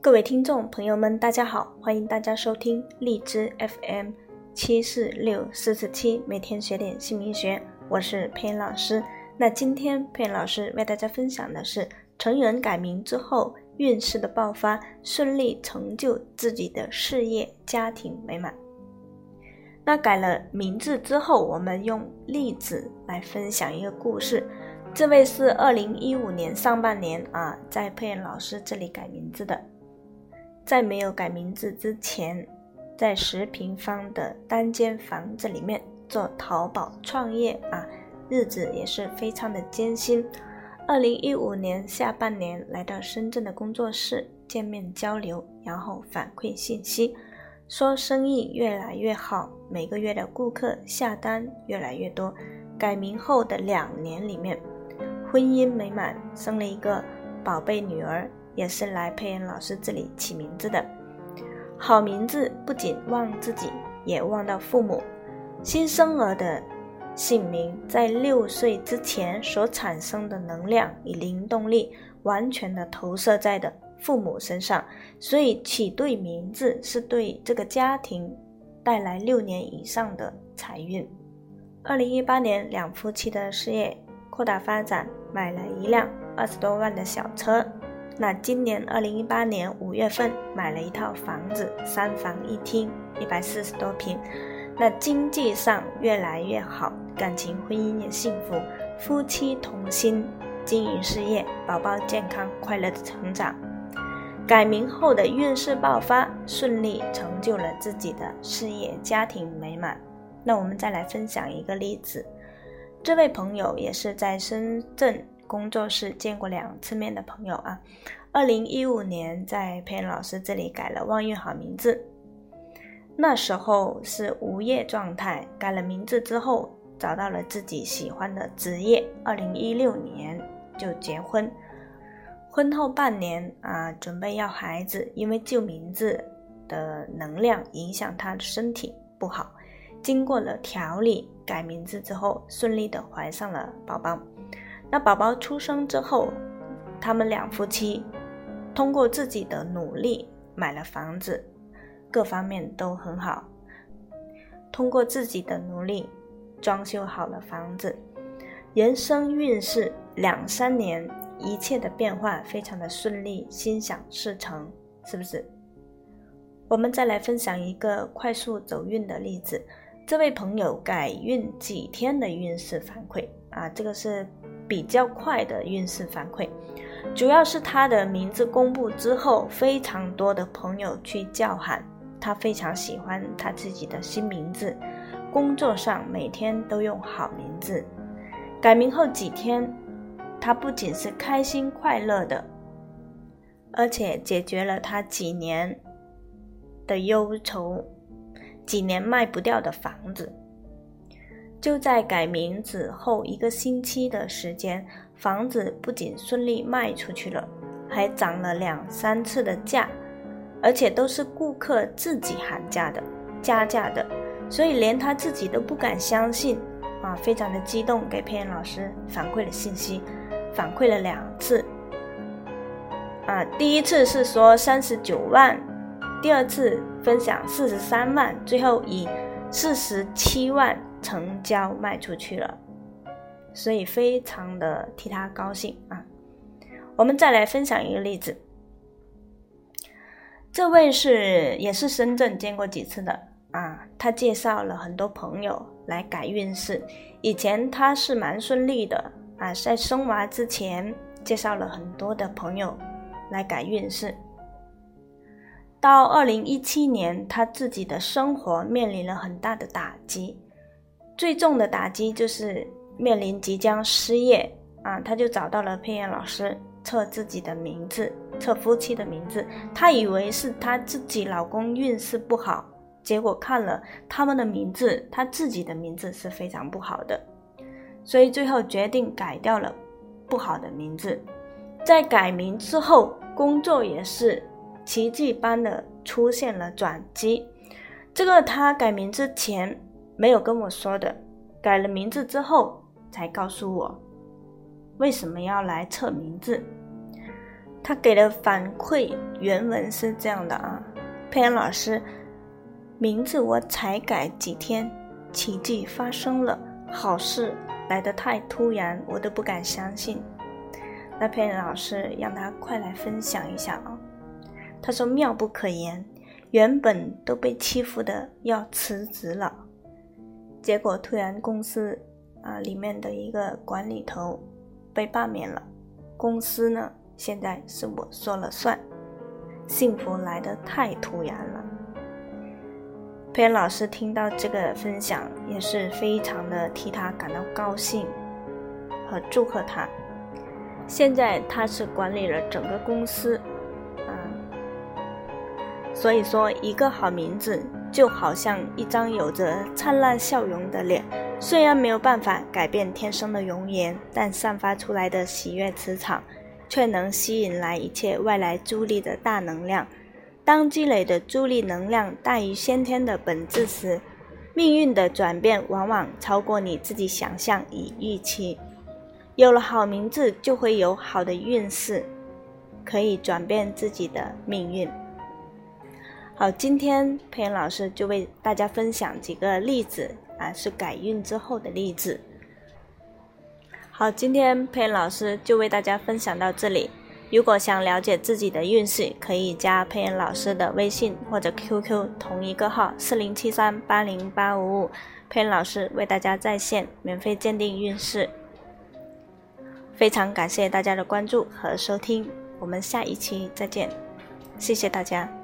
各位听众朋友们，大家好，欢迎大家收听荔枝 FM 七四六四四七，每天学点姓名学，我是佩恩老师。那今天佩恩老师为大家分享的是成人改名之后运势的爆发，顺利成就自己的事业，家庭美满。那改了名字之后，我们用例子来分享一个故事。这位是二零一五年上半年啊，在佩恩老师这里改名字的。在没有改名字之前，在十平方的单间房子里面做淘宝创业啊，日子也是非常的艰辛。二零一五年下半年来到深圳的工作室见面交流，然后反馈信息，说生意越来越好，每个月的顾客下单越来越多。改名后的两年里面。婚姻美满，生了一个宝贝女儿，也是来佩恩老师这里起名字的。好名字不仅旺自己，也旺到父母。新生儿的姓名在六岁之前所产生的能量与灵动力，完全的投射在的父母身上，所以起对名字是对这个家庭带来六年以上的财运。二零一八年，两夫妻的事业。扩大发展，买了一辆二十多万的小车。那今年二零一八年五月份买了一套房子，三房一厅，一百四十多平。那经济上越来越好，感情婚姻也幸福，夫妻同心经营事业，宝宝健康快乐的成长。改名后的运势爆发，顺利成就了自己的事业，家庭美满。那我们再来分享一个例子。这位朋友也是在深圳工作室见过两次面的朋友啊。二零一五年在佩恩老师这里改了旺运好名字，那时候是无业状态，改了名字之后找到了自己喜欢的职业。二零一六年就结婚，婚后半年啊，准备要孩子，因为旧名字的能量影响他的身体不好。经过了调理，改名字之后，顺利的怀上了宝宝。那宝宝出生之后，他们两夫妻通过自己的努力买了房子，各方面都很好。通过自己的努力装修好了房子，人生运势两三年一切的变化非常的顺利，心想事成，是不是？我们再来分享一个快速走运的例子。这位朋友改运几天的运势反馈啊，这个是比较快的运势反馈，主要是他的名字公布之后，非常多的朋友去叫喊，他非常喜欢他自己的新名字，工作上每天都用好名字。改名后几天，他不仅是开心快乐的，而且解决了他几年的忧愁。几年卖不掉的房子，就在改名字后一个星期的时间，房子不仅顺利卖出去了，还涨了两三次的价，而且都是顾客自己喊价的，加价的，所以连他自己都不敢相信啊，非常的激动，给佩恩老师反馈了信息，反馈了两次，啊，第一次是说三十九万。第二次分享四十三万，最后以四十七万成交卖出去了，所以非常的替他高兴啊！我们再来分享一个例子，这位是也是深圳见过几次的。啊，他介绍了很多朋友来改运势，以前他是蛮顺利的。啊，在生娃之前介绍了很多的朋友来改运势。到二零一七年，他自己的生活面临了很大的打击，最重的打击就是面临即将失业啊！他就找到了佩妍老师测自己的名字，测夫妻的名字。他以为是他自己老公运势不好，结果看了他们的名字，他自己的名字是非常不好的，所以最后决定改掉了不好的名字。在改名之后，工作也是。奇迹般的出现了转机，这个他改名之前没有跟我说的，改了名字之后才告诉我为什么要来测名字。他给的反馈原文是这样的啊，佩恩老师，名字我才改几天，奇迹发生了，好事来得太突然，我都不敢相信。那佩恩老师让他快来分享一下啊，他说妙不可言，原本都被欺负的要辞职了，结果突然公司啊里面的一个管理头被罢免了，公司呢？现在是我说了算，幸福来得太突然了。佩恩老师听到这个分享，也是非常的替他感到高兴和祝贺他。现在他是管理了整个公司，啊，所以说一个好名字就好像一张有着灿烂笑容的脸，虽然没有办法改变天生的容颜，但散发出来的喜悦磁场。却能吸引来一切外来助力的大能量。当积累的助力能量大于先天的本质时，命运的转变往往超过你自己想象与预期。有了好名字，就会有好的运势，可以转变自己的命运。好，今天佩恩老师就为大家分享几个例子啊，是改运之后的例子。好，今天佩恩老师就为大家分享到这里。如果想了解自己的运势，可以加佩恩老师的微信或者 QQ 同一个号四零七三八零八五五，佩恩老师为大家在线免费鉴定运势。非常感谢大家的关注和收听，我们下一期再见，谢谢大家。